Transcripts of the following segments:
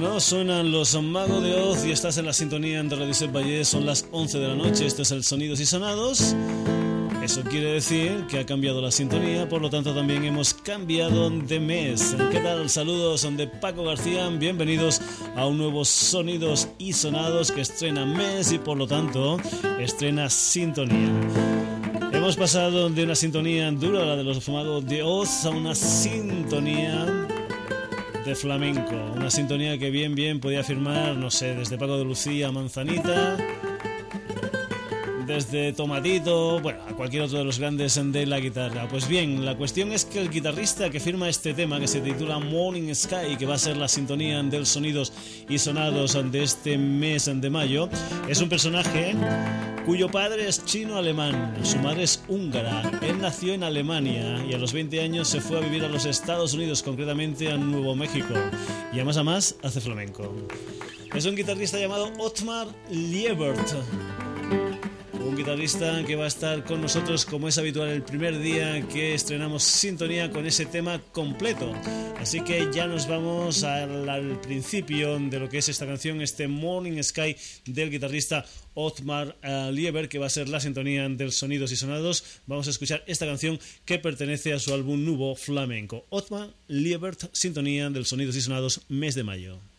No suenan los magos de Oz y estás en la sintonía de Radio Valle. Son las 11 de la noche. Esto es el Sonidos y Sonados. Eso quiere decir que ha cambiado la sintonía, por lo tanto también hemos cambiado de mes. ¿Qué tal? Saludos de Paco García, bienvenidos a un nuevo Sonidos y Sonados que estrena mes y por lo tanto estrena sintonía. Hemos pasado de una sintonía dura, la de los magos de Oz, a una sintonía de flamenco. Una sintonía que bien, bien podía firmar, no sé, desde Paco de Lucía a Manzanita, desde Tomatito, bueno, a cualquier otro de los grandes de la guitarra. Pues bien, la cuestión es que el guitarrista que firma este tema, que se titula Morning Sky, que va a ser la sintonía del sonidos y sonados de este mes de mayo, es un personaje cuyo padre es chino-alemán, su madre es húngara. Él nació en Alemania y a los 20 años se fue a vivir a los Estados Unidos, concretamente a Nuevo México, y además a más hace flamenco. Es un guitarrista llamado Otmar Liebert un guitarrista que va a estar con nosotros como es habitual el primer día que estrenamos Sintonía con ese tema completo. Así que ya nos vamos al, principio de lo que es esta canción, este Morning Sky del guitarrista Otmar eh, Lieber, que va a ser la sintonía del Sonidos y Sonados. Vamos a escuchar esta canción que pertenece a su álbum Nuevo Flamenco. Otmar Liebert, sintonía del Sonidos y Sonados, mes de mayo.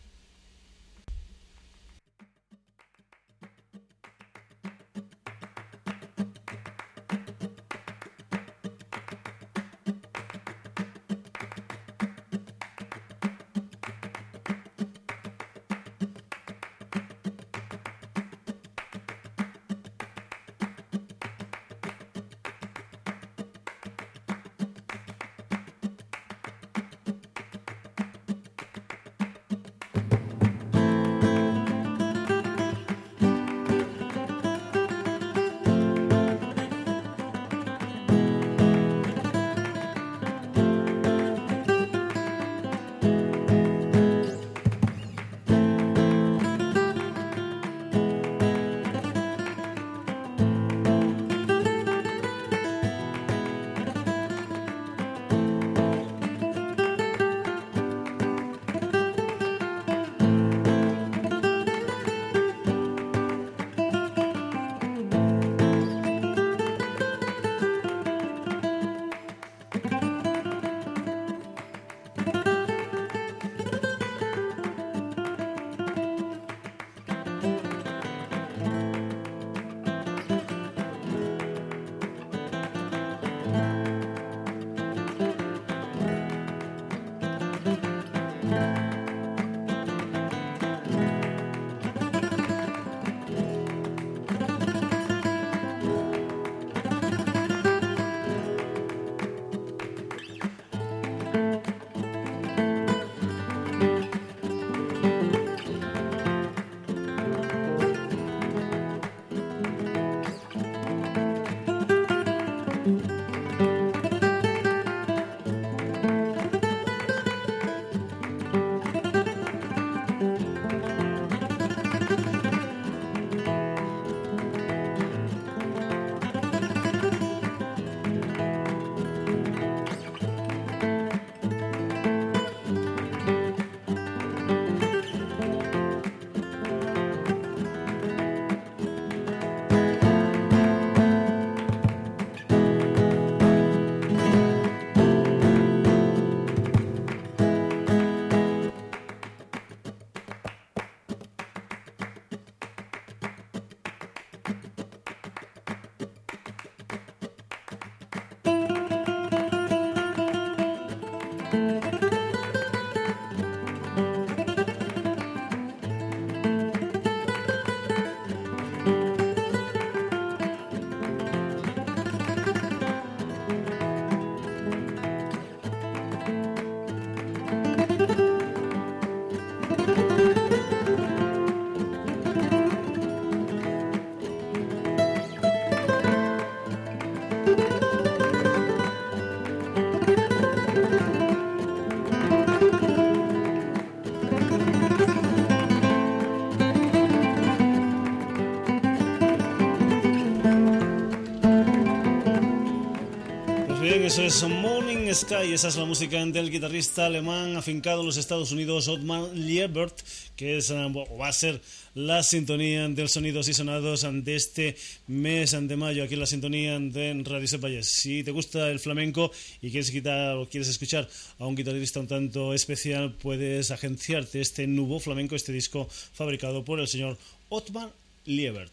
Eso es Morning Sky, esa es la música del guitarrista alemán afincado en los Estados Unidos, Otmar Liebert, que es, eh, va a ser la sintonía del Sonidos y Sonados de este mes de mayo, aquí en la sintonía de Radio Sepayes. Si te gusta el flamenco y quieres quitar o quieres escuchar a un guitarrista un tanto especial, puedes agenciarte este nuevo flamenco, este disco fabricado por el señor Otmar Liebert.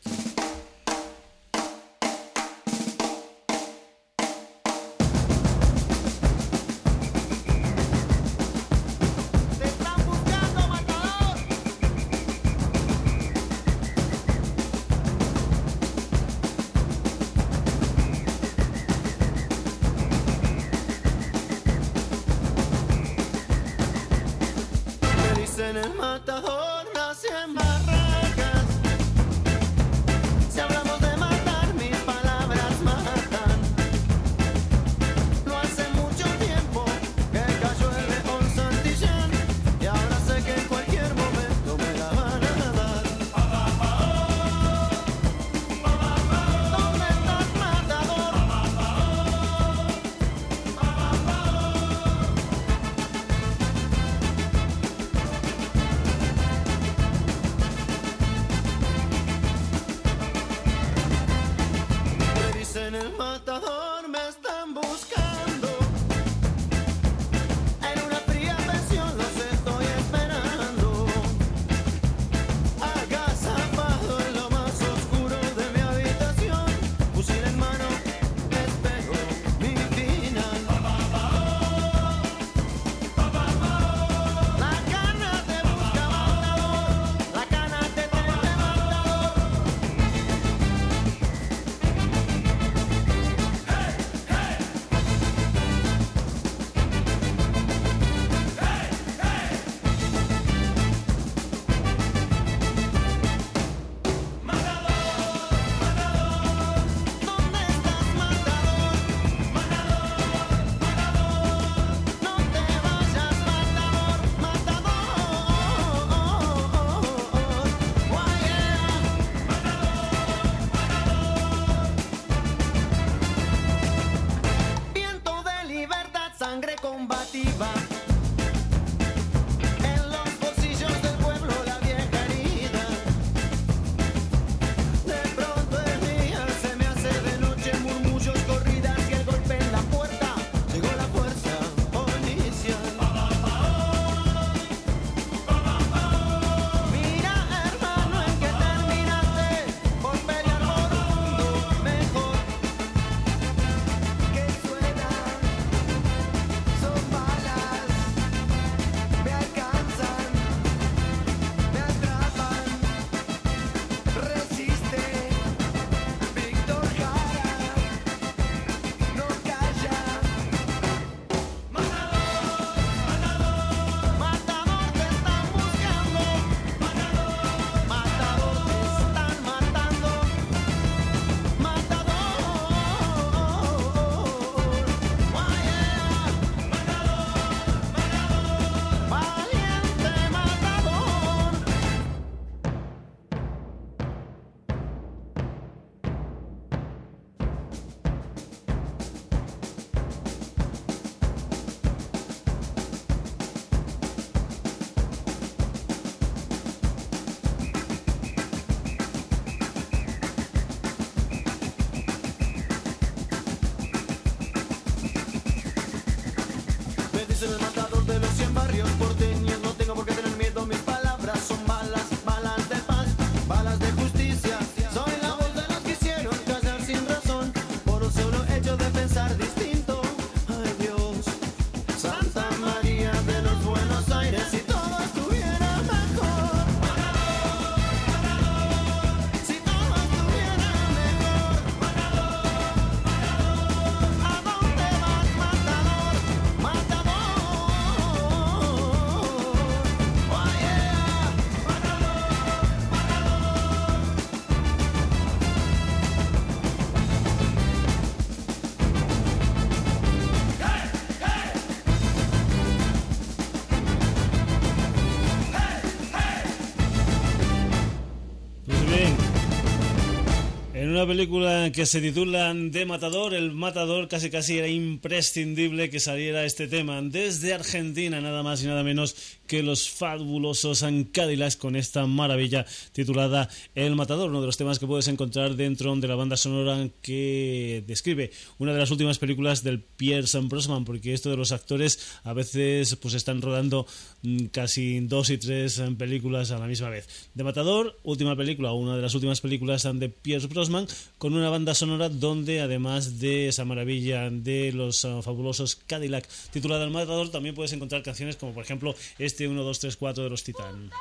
Una película que se titula De Matador. El Matador casi casi era imprescindible que saliera este tema desde Argentina, nada más y nada menos que los fabulosos Cadillacs con esta maravilla titulada El Matador, uno de los temas que puedes encontrar dentro de la banda sonora que describe una de las últimas películas del Pierce Brosnan, porque esto de los actores a veces pues están rodando mm, casi dos y tres películas a la misma vez. De Matador, última película, una de las últimas películas de Pierce Brosnan, con una banda sonora donde además de esa maravilla de los ah, fabulosos Cadillac titulada El Matador, también puedes encontrar canciones como por ejemplo este 1, 2, 3, 4 de los Titán.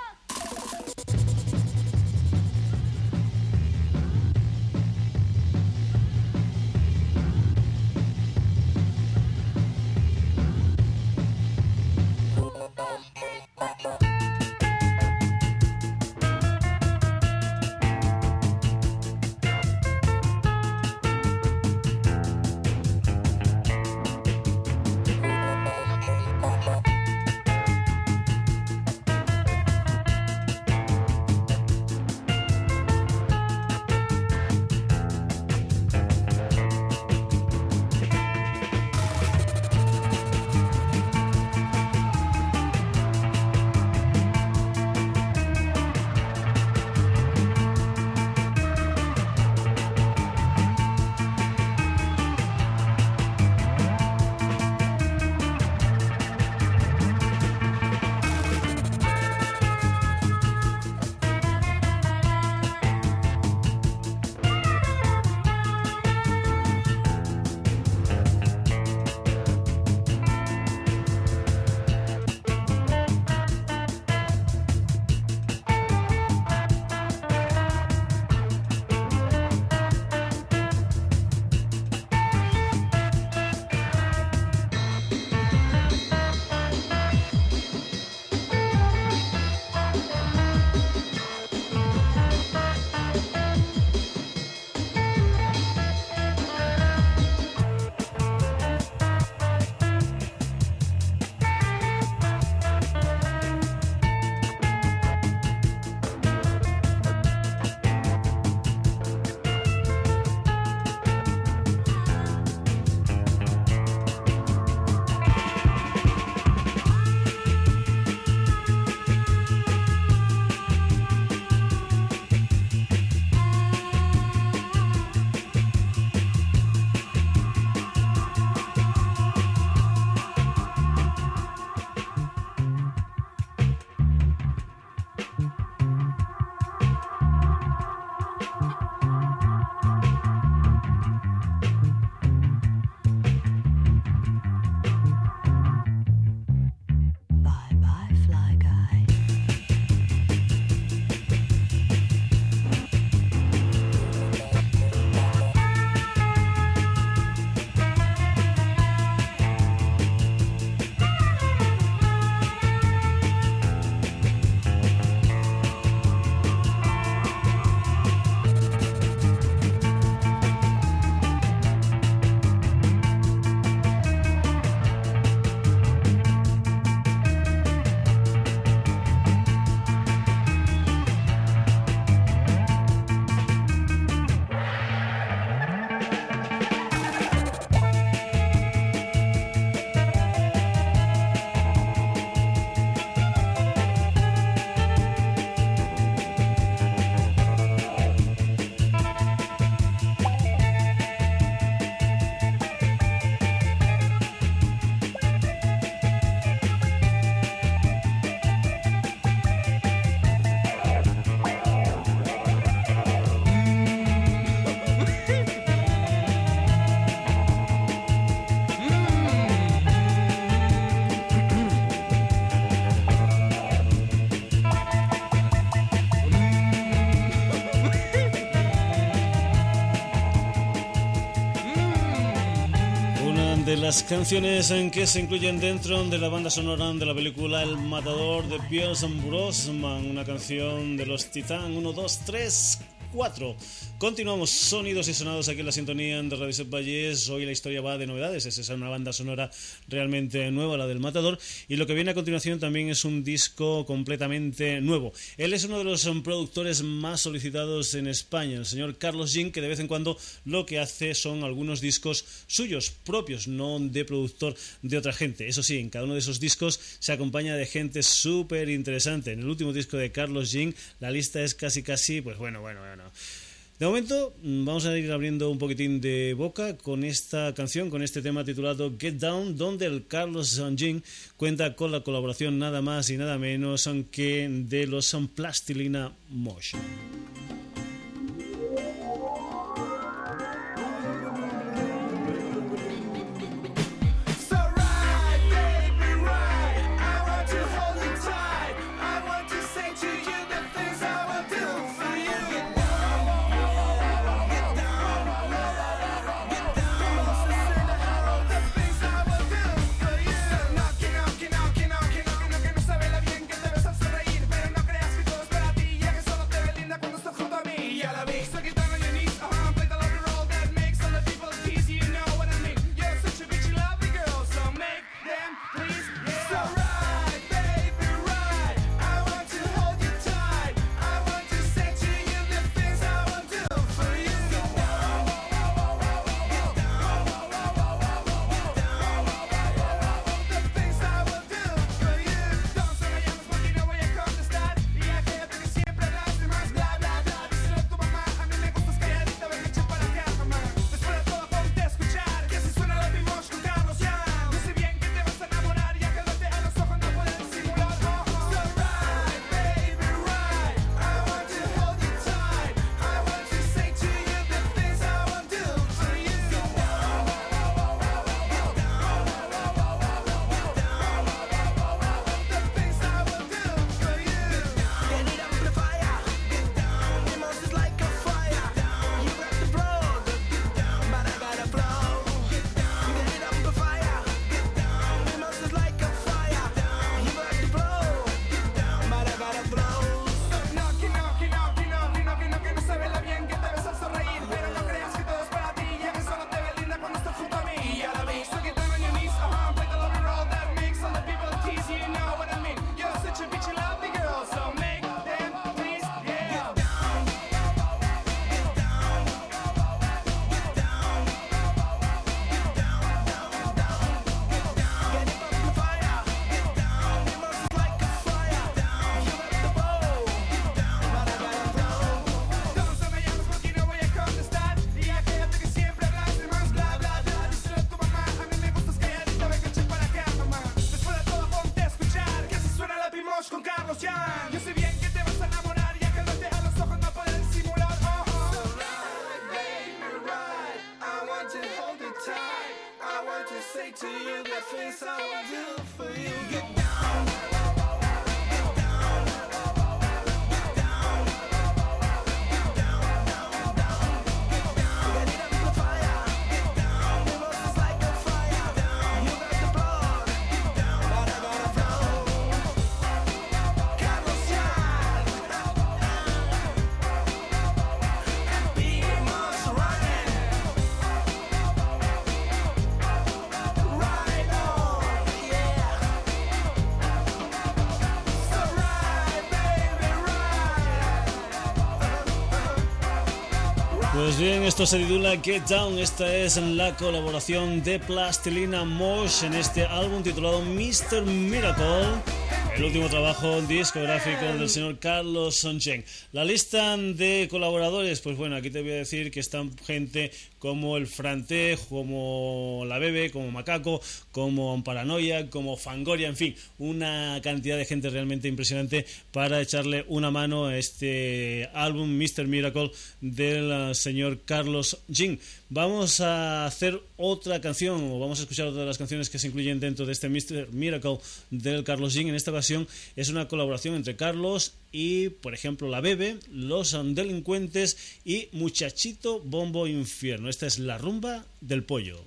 Las canciones en que se incluyen dentro de la banda sonora de la película El Matador de Pierce Brosnan, una canción de los Titán 1, 2, 3, 4. Continuamos sonidos y sonados aquí en la sintonía de Radio Set Valles. Hoy la historia va de novedades. Es esa una banda sonora realmente nueva, la del Matador. Y lo que viene a continuación también es un disco completamente nuevo. Él es uno de los productores más solicitados en España, el señor Carlos Jean, que de vez en cuando lo que hace son algunos discos suyos, propios, no de productor de otra gente. Eso sí, en cada uno de esos discos se acompaña de gente súper interesante. En el último disco de Carlos Jean, la lista es casi, casi, pues bueno, bueno, bueno. De momento mm, vamos a ir abriendo un poquitín de boca con esta canción, con este tema titulado Get Down, donde el Carlos Sanjin cuenta con la colaboración nada más y nada menos que de los Plastilina Motion. Pues bien, esto se titula Get Down. Esta es la colaboración de Plastilina Mosh en este álbum titulado Mr. Miracle. El último trabajo discográfico del señor Carlos Sonchen. La lista de colaboradores, pues bueno, aquí te voy a decir que están gente como el Frante, como la Bebe, como Macaco, como Paranoia, como Fangoria, en fin, una cantidad de gente realmente impresionante para echarle una mano a este álbum Mr. Miracle del eh, señor Carlos Jin. Vamos a hacer otra canción, o vamos a escuchar otra de las canciones que se incluyen dentro de este Mr. Miracle del Carlos Jin. En esta ocasión es una colaboración entre Carlos y, por ejemplo, La Bebe, Los Delincuentes y Muchachito Bombo Infierno. Esta es la rumba del pollo.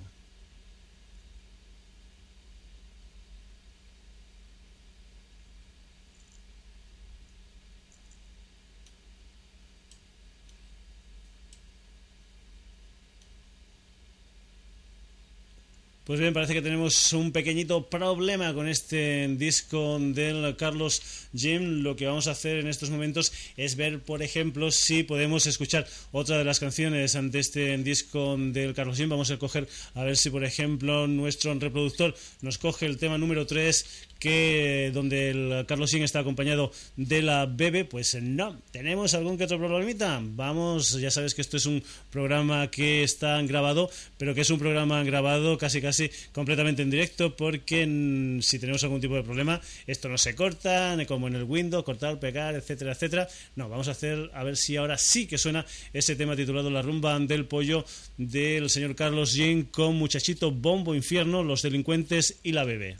Pues bien, parece que tenemos un pequeñito problema con este disco del Carlos Jim. Lo que vamos a hacer en estos momentos es ver, por ejemplo, si podemos escuchar otra de las canciones ante este disco del Carlos Jim. Vamos a coger a ver si, por ejemplo, nuestro reproductor nos coge el tema número 3 que donde el Carlos Sin está acompañado de la Bebe, pues no, tenemos algún que otro problemita. Vamos, ya sabes que esto es un programa que está grabado, pero que es un programa grabado casi casi completamente en directo, porque si tenemos algún tipo de problema, esto no se corta, como en el Windows, cortar, pegar, etcétera, etcétera. No, vamos a hacer, a ver si ahora sí que suena ese tema titulado La rumba del pollo del señor Carlos Jean con Muchachito Bombo Infierno, Los delincuentes y la Bebe.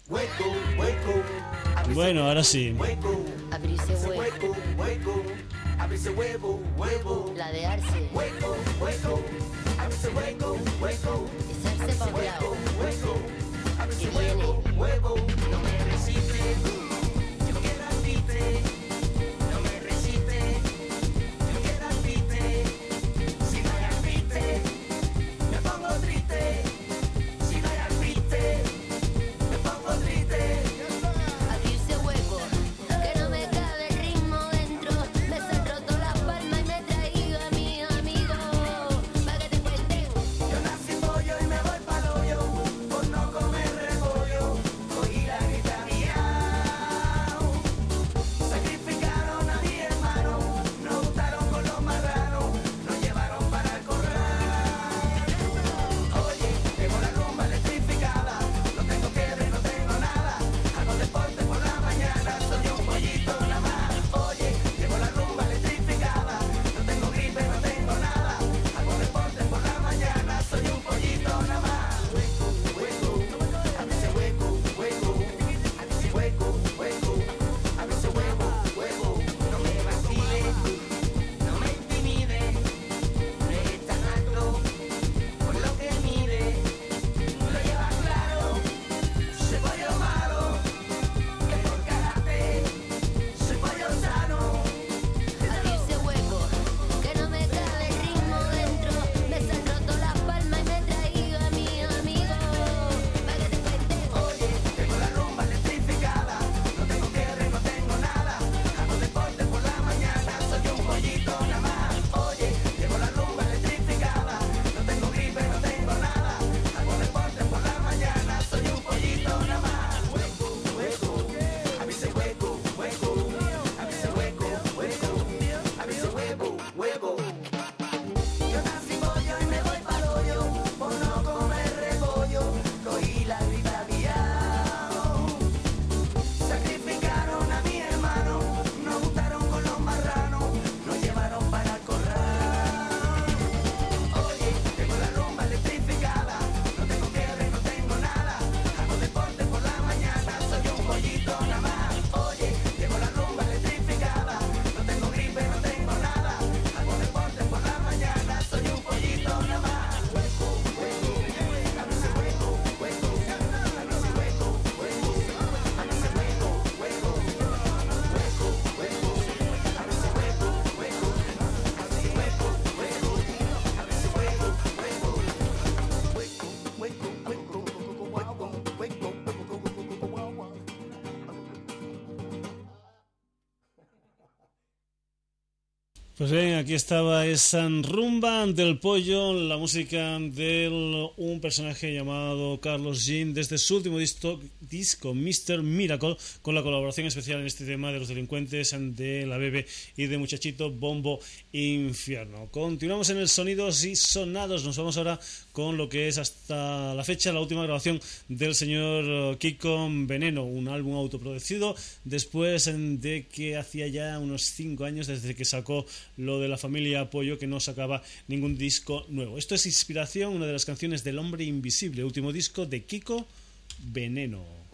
Bueno, ahora sí. Abrirse hueco. Abrirse huevo, huevo. Ladearse. Hueco, hueco. Abrirse hueco, hueco. Echarse pa' un lado. Hueco, Abrirse huevo, huevo. No me resiste. Pues bien, aquí estaba esa rumba del pollo, la música de un personaje llamado Carlos Jean desde su último disco, disco Mr. Miracle, con la colaboración especial en este tema de los delincuentes de la Bebe y de Muchachito Bombo Infierno. Continuamos en el Sonidos y Sonados, nos vamos ahora con lo que es hasta la fecha la última grabación del señor Kiko Veneno, un álbum autoproducido después de que hacía ya unos 5 años desde que sacó lo de la familia Apoyo que no sacaba ningún disco nuevo. Esto es inspiración, una de las canciones del Hombre Invisible, último disco de Kiko Veneno.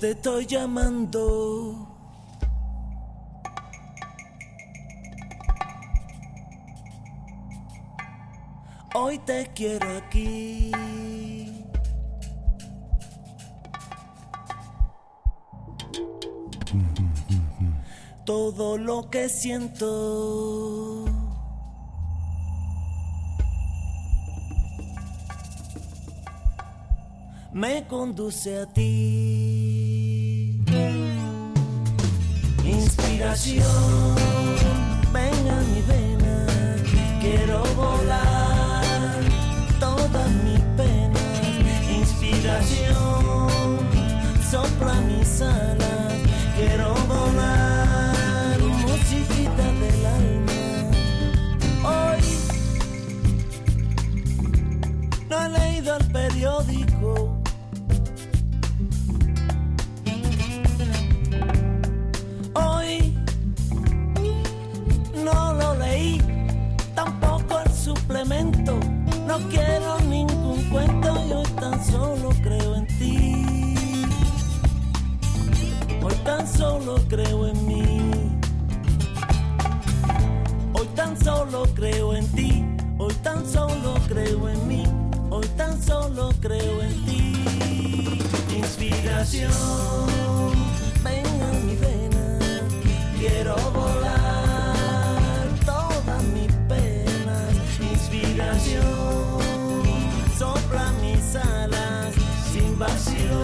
te estoy llamando. Hoy te quiero aquí. Todo lo que siento. Me conduce a ti. Inspiración, venga mi vena. Quiero volar todas mis penas. Inspiración, sopla mis alas. No quiero ningún cuento, yo tan solo creo en ti. Hoy tan solo creo en mí. Hoy tan solo creo en ti. Hoy tan solo creo en mí. Hoy tan solo creo en ti. Inspiración, ven a mi vena. Quiero volar vacío.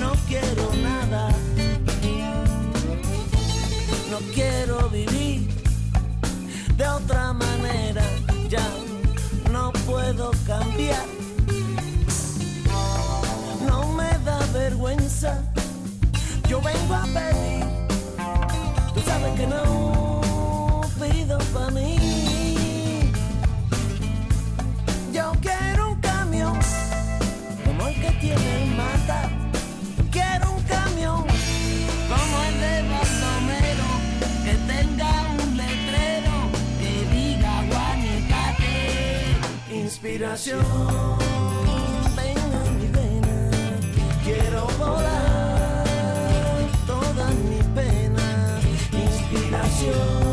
No quiero nada. No quiero vivir de otra manera. Ya no puedo cambiar. No me da vergüenza. Yo vengo a pedir. Tú sabes que no Quiero un camión como el de Baldomero que tenga un letrero que diga Guanecate. Inspiración, a mi vena. Quiero volar todas mis penas. Inspiración,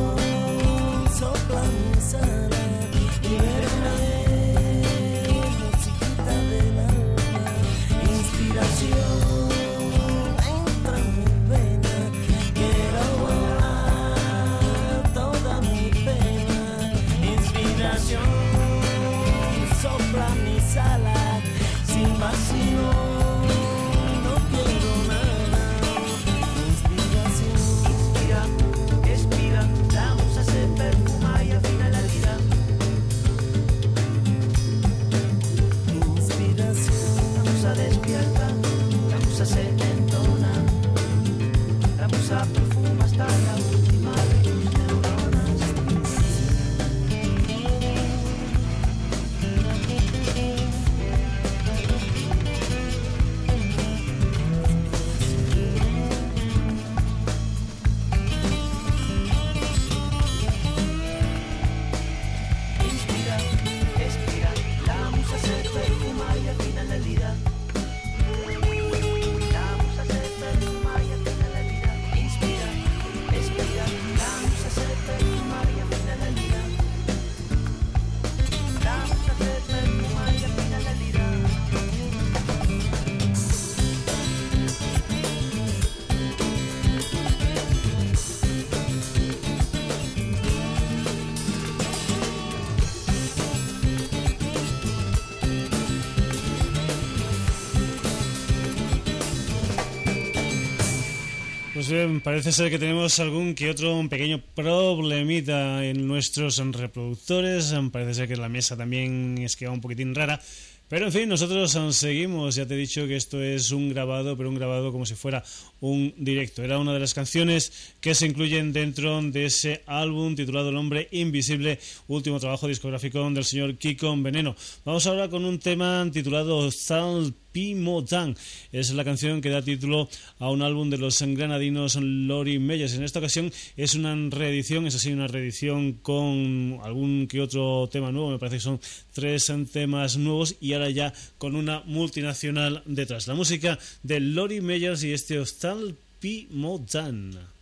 Pues bien, parece ser que tenemos algún que otro pequeño problemita en nuestros reproductores. Parece ser que la mesa también es que va un poquitín rara. Pero en fin, nosotros seguimos. Ya te he dicho que esto es un grabado, pero un grabado como si fuera un directo. Era una de las canciones que se incluyen dentro de ese álbum titulado El hombre invisible, último trabajo discográfico del señor Kiko Veneno. Vamos ahora con un tema titulado Sal Pimotan. Es la canción que da título a un álbum de los granadinos Lori Meyers. En esta ocasión es una reedición, es así, una reedición con algún que otro tema nuevo. Me parece que son tres temas nuevos y ahora ya con una multinacional detrás. La música de Lori Meyers y este hostal Pimotan.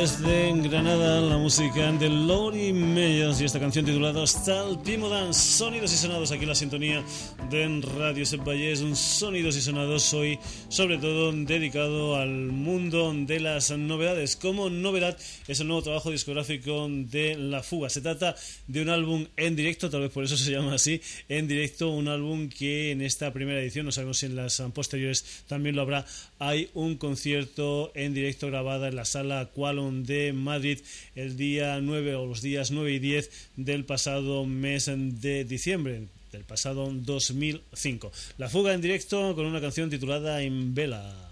Desde Granada, la música de Lori Meyers y esta canción titulada Hostal Pimodan. Sonidos y sonados aquí en la sintonía de Radio Sepayés. Un sonidos y sonados hoy, sobre todo dedicado al mundo de las novedades. Como novedad es el nuevo trabajo discográfico de La Fuga. Se trata de un álbum en directo, tal vez por eso se llama así, en directo. Un álbum que en esta primera edición, no sabemos si en las posteriores también lo habrá, hay un concierto en directo grabada en la sala Qualon de Madrid el día 9 o los días 9 y 10 del pasado mes de diciembre del pasado 2005. La fuga en directo con una canción titulada En Vela.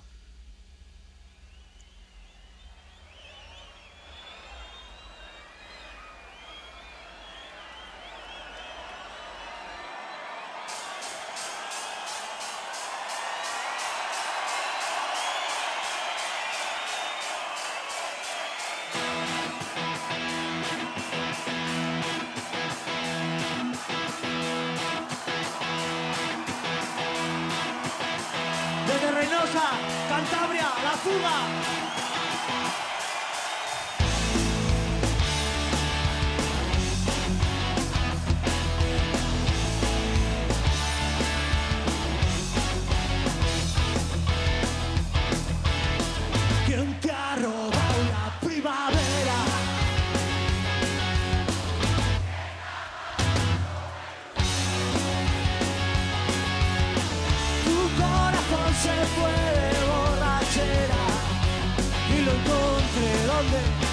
lonely.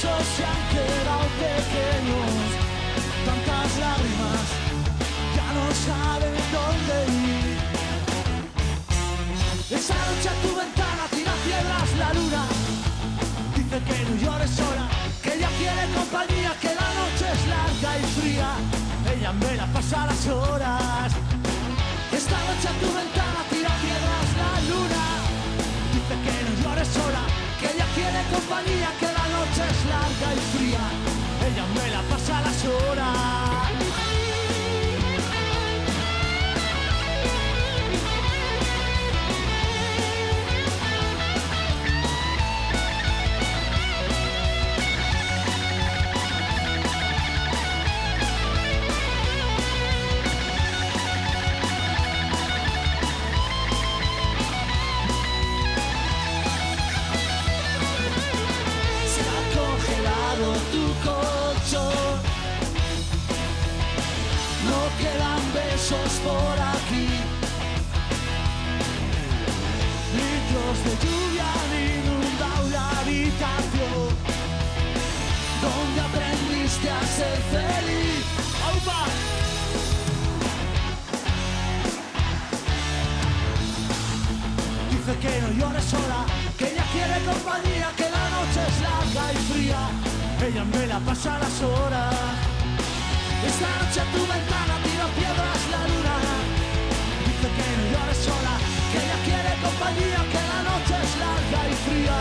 Besos se han quedado pequeños, tantas lágrimas ya no saben dónde ir. Esa noche a tu ventana tira piedras la luna, dice que no llores sola, que ella quiere compañía, que la noche es larga y fría, ella me la pasa las horas. Esta noche a tu ventana tira piedras la luna, dice que no llores sola, que ella quiere compañía, que es larga y fría, ella me la pasa las horas. Besos por aquí. Litros de lluvia han inundado la habitación. Donde aprendiste a ser feliz. ¡Aupa! Dice que no llores sola, que ella quiere compañía, que la noche es larga y fría. Ella me la pasa las horas. Esta noche tu ventana piedras la luna. Dice que no llores sola, que ella quiere compañía, que la noche es larga y fría.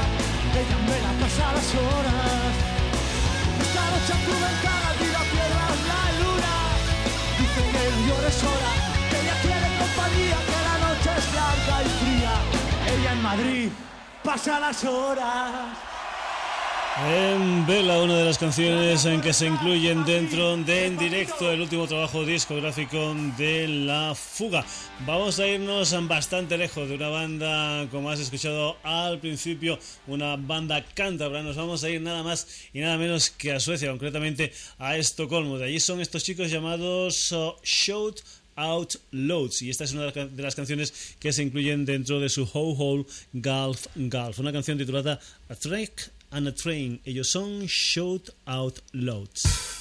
Ella me la pasa las horas. Esta noche a tu ventana tira piedras la luna. Dice que no llores sola, que ella quiere compañía, que la noche es larga y fría. Ella en Madrid pasa las horas. En Vela, una de las canciones en que se incluyen dentro de En Directo, el último trabajo discográfico de La Fuga. Vamos a irnos bastante lejos de una banda, como has escuchado al principio, una banda cántabra. Nos vamos a ir nada más y nada menos que a Suecia, concretamente a Estocolmo. De allí son estos chicos llamados uh, Shout Out Loads y esta es una de las canciones que se incluyen dentro de su Ho Hole Gulf Gulf, una canción titulada A Trek and a Train. Ellos son Shout Out Loads.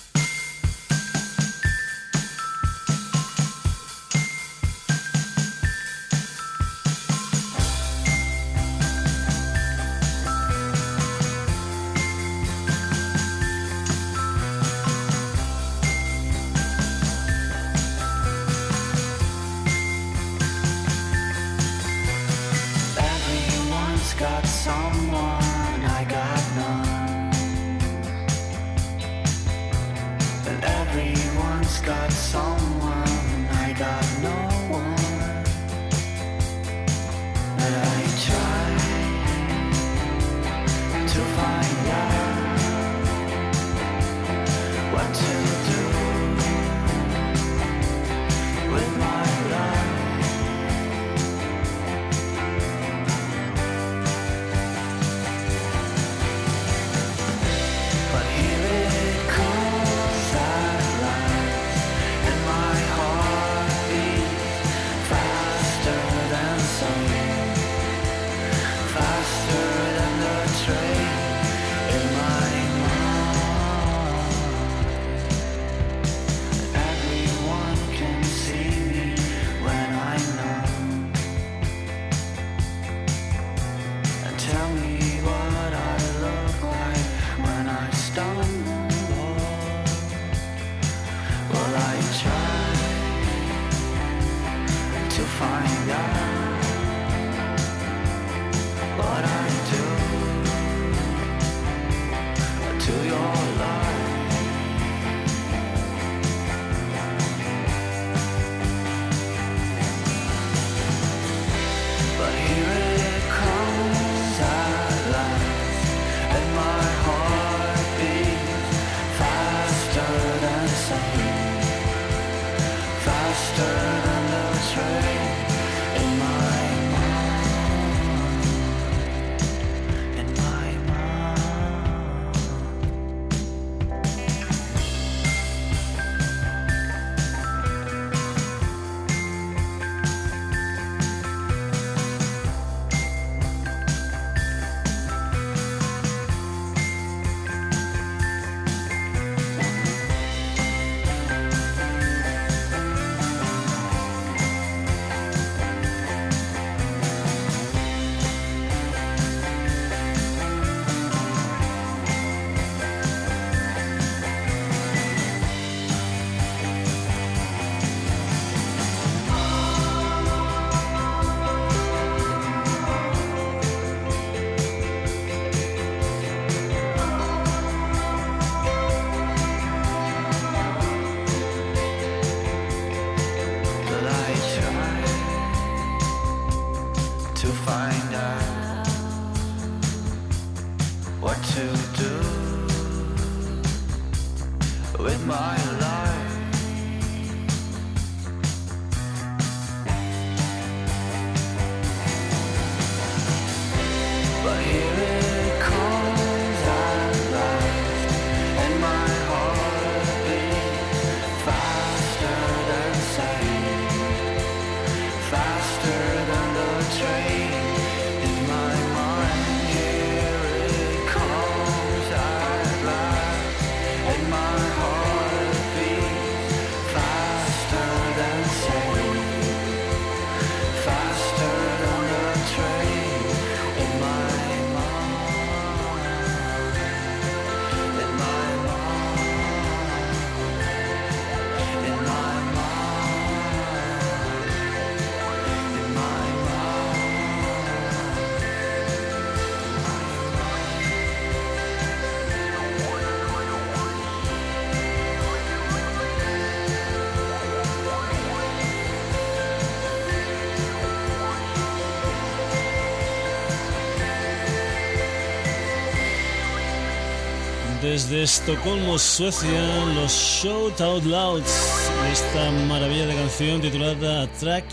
Desde Estocolmo, Suecia, los Shout Out Louds, esta maravilla de canción titulada Track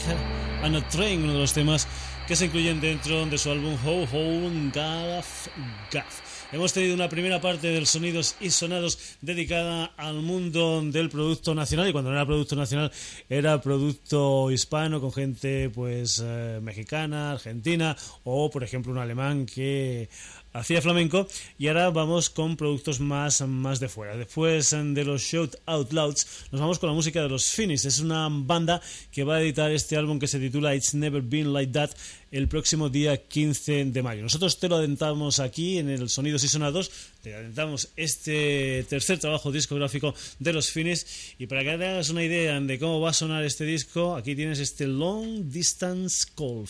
and a Train, uno de los temas que se incluyen dentro de su álbum Ho Ho Gaff Gaff. Hemos tenido una primera parte del Sonidos y Sonados dedicada al mundo del producto nacional y cuando no era producto nacional era producto hispano con gente pues eh, mexicana, argentina o por ejemplo un alemán que hacía flamenco y ahora vamos con productos más, más de fuera. Después de los Shout Out Louds nos vamos con la música de los Finis. Es una banda que va a editar este álbum que se titula It's Never Been Like That el próximo día 15 de mayo. Nosotros te lo adentramos aquí en el Sonidos y Sonados, te adentramos este tercer trabajo discográfico de los Finis y para que te hagas una idea de cómo va a sonar este disco, aquí tienes este Long Distance Call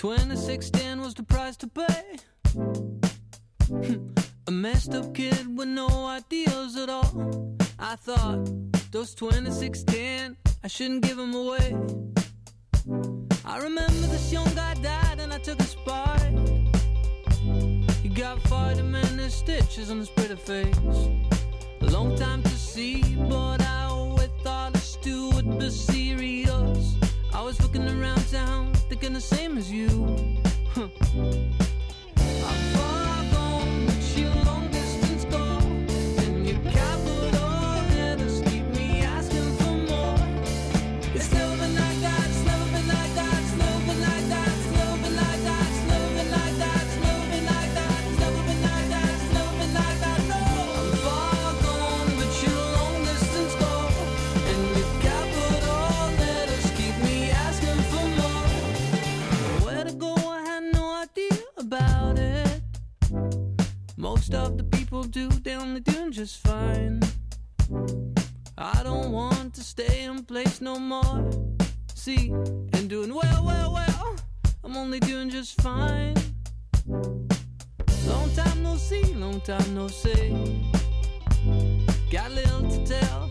Finis. the price to pay. Hmm. A messed up kid with no ideals at all. I thought those 2610, I shouldn't give them away. I remember this young guy died and I took a spot. He got vitamin and stitches on his pretty face. A long time to see, but I always thought a stew would be serious. I was looking around town, thinking the same as you. I'm about it. Most of the people do, they only doing just fine. I don't want to stay in place no more. See, and doing well, well, well, I'm only doing just fine. Long time no see, long time no say. Got little to tell,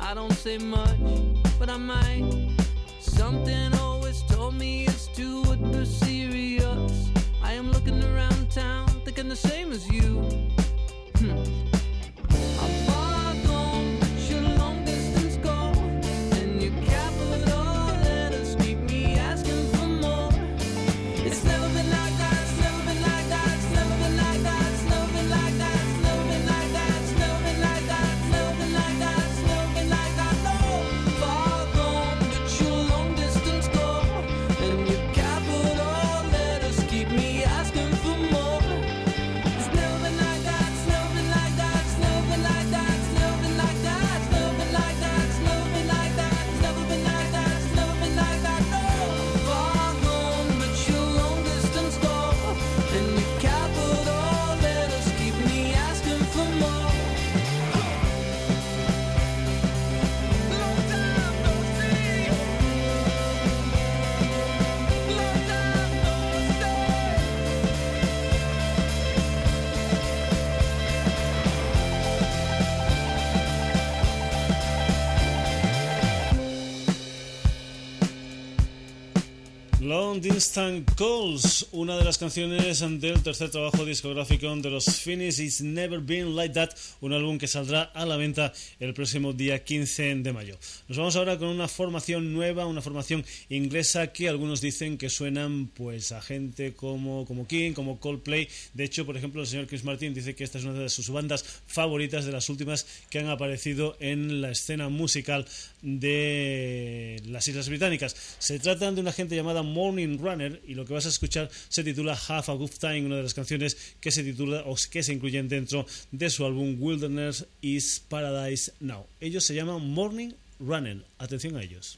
I don't say much, but I might. Something always told me it's too what the serious. I am looking around town, thinking the same as you. Hmm. Long Calls, una de las canciones del tercer trabajo discográfico de los Finish It's Never Been Like That, un álbum que saldrá a la venta el próximo día 15 de mayo. Nos vamos ahora con una formación nueva, una formación inglesa que algunos dicen que suenan pues a gente como, como King, como Coldplay. De hecho, por ejemplo, el señor Chris Martin dice que esta es una de sus bandas favoritas de las últimas que han aparecido en la escena musical de las Islas Británicas. Se trata de una gente llamada Morning Runner y lo que vas a escuchar se titula Half a Good Time, una de las canciones que se titula o que se incluyen dentro de su álbum Wilderness is Paradise Now. Ellos se llaman Morning Runner. Atención a ellos.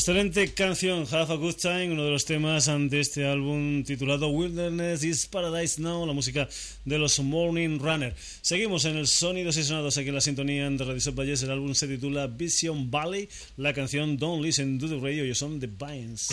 Excelente canción, Have a Good Time, uno de los temas de este álbum titulado Wilderness is Paradise Now, la música de los Morning Runner. Seguimos en el Sonidos y Sonados aquí la sintonía de Radio Valles. El álbum se titula Vision Valley, la canción Don't Listen to the Radio, y son The Vines.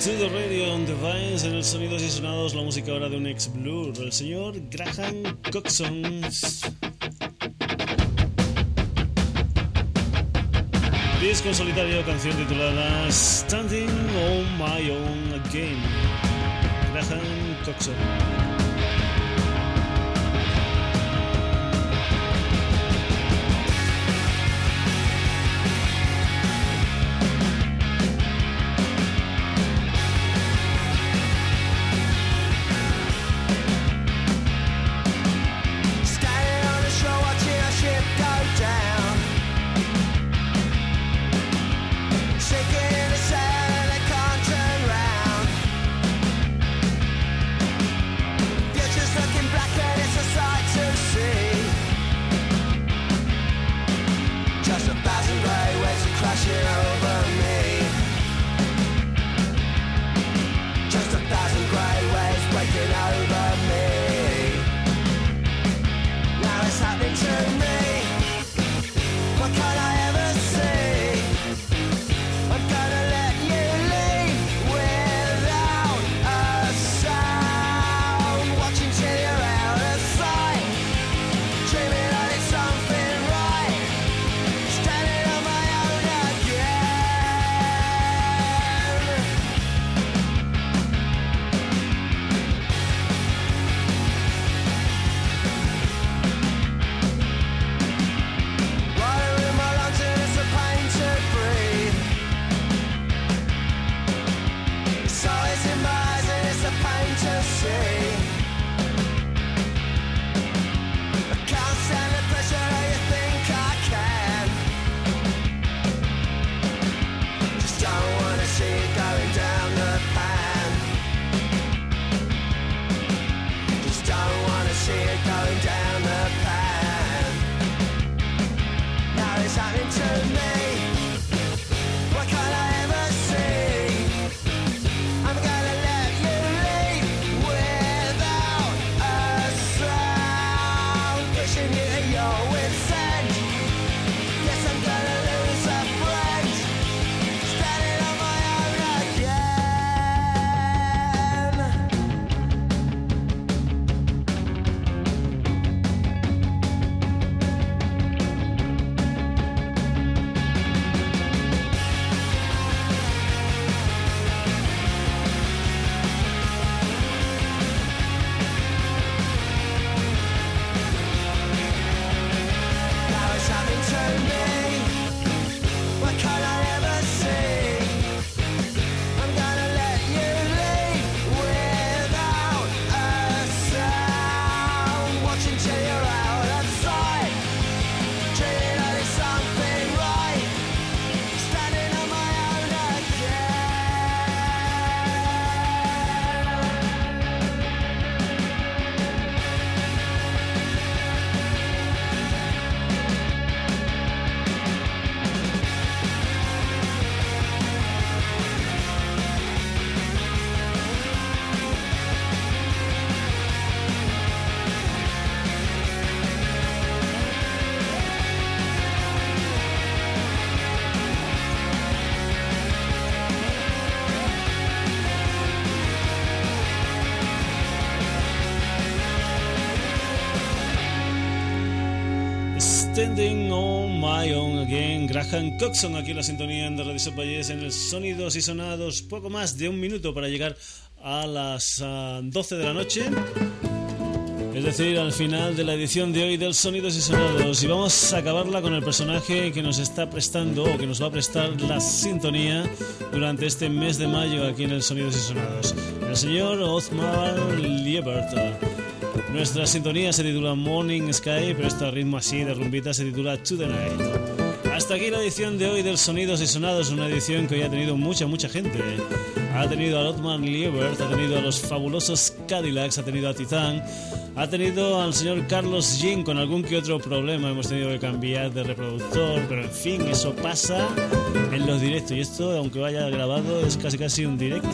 To the radio on the vines en el Sonidos y Sonados, la música ahora de un ex blur, el señor Graham Coxon. Disco solitario, canción titulada Standing on My Own Again. Graham Coxon. Graham Coxon aquí en la sintonía de Radio Valles en el Sonidos y Sonados, poco más de un minuto para llegar a las 12 ah, de la noche. Es decir, al final de la edición de hoy del Sonidos y Sonados. Y vamos a acabarla con el personaje que nos está prestando o que nos va a prestar la sintonía durante este mes de mayo aquí en el Sonidos y Sonados. El señor Othmar Liebert. Nuestra sintonía se titula Morning Sky, pero este ritmo así de rumbita se titula To the Night. Hasta aquí la edición de hoy del Sonidos y Sonados, una edición que hoy ha tenido mucha, mucha gente. Ha tenido a Lotman Liebert, ha tenido a los fabulosos Cadillacs, ha tenido a Titán, ha tenido al señor Carlos Jean con algún que otro problema, hemos tenido que cambiar de reproductor, pero en fin, eso pasa en los directos y esto, aunque vaya grabado, es casi casi un directo.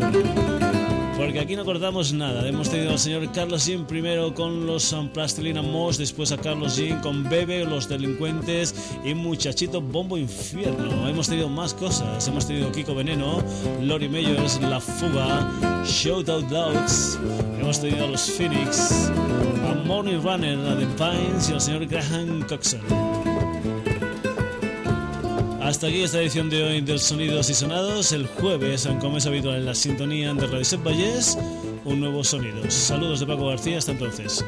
Porque aquí no cortamos nada. Hemos tenido al señor Carlos Jean primero con los Plastilina Moss, después a Carlos Jean con Bebe, los delincuentes y Muchachito Bombo Infierno. Hemos tenido más cosas. Hemos tenido Kiko Veneno, Lori Meyers, La Fuga, Shout Out Louds. Hemos tenido a los Phoenix, a Morning Runner, a The Pines y al señor Graham Coxon. Hasta aquí esta edición de hoy del Sonidos y Sonados. El jueves, como es habitual en la sintonía de Radio Set Valles, un nuevo sonido. Saludos de Paco García, hasta entonces.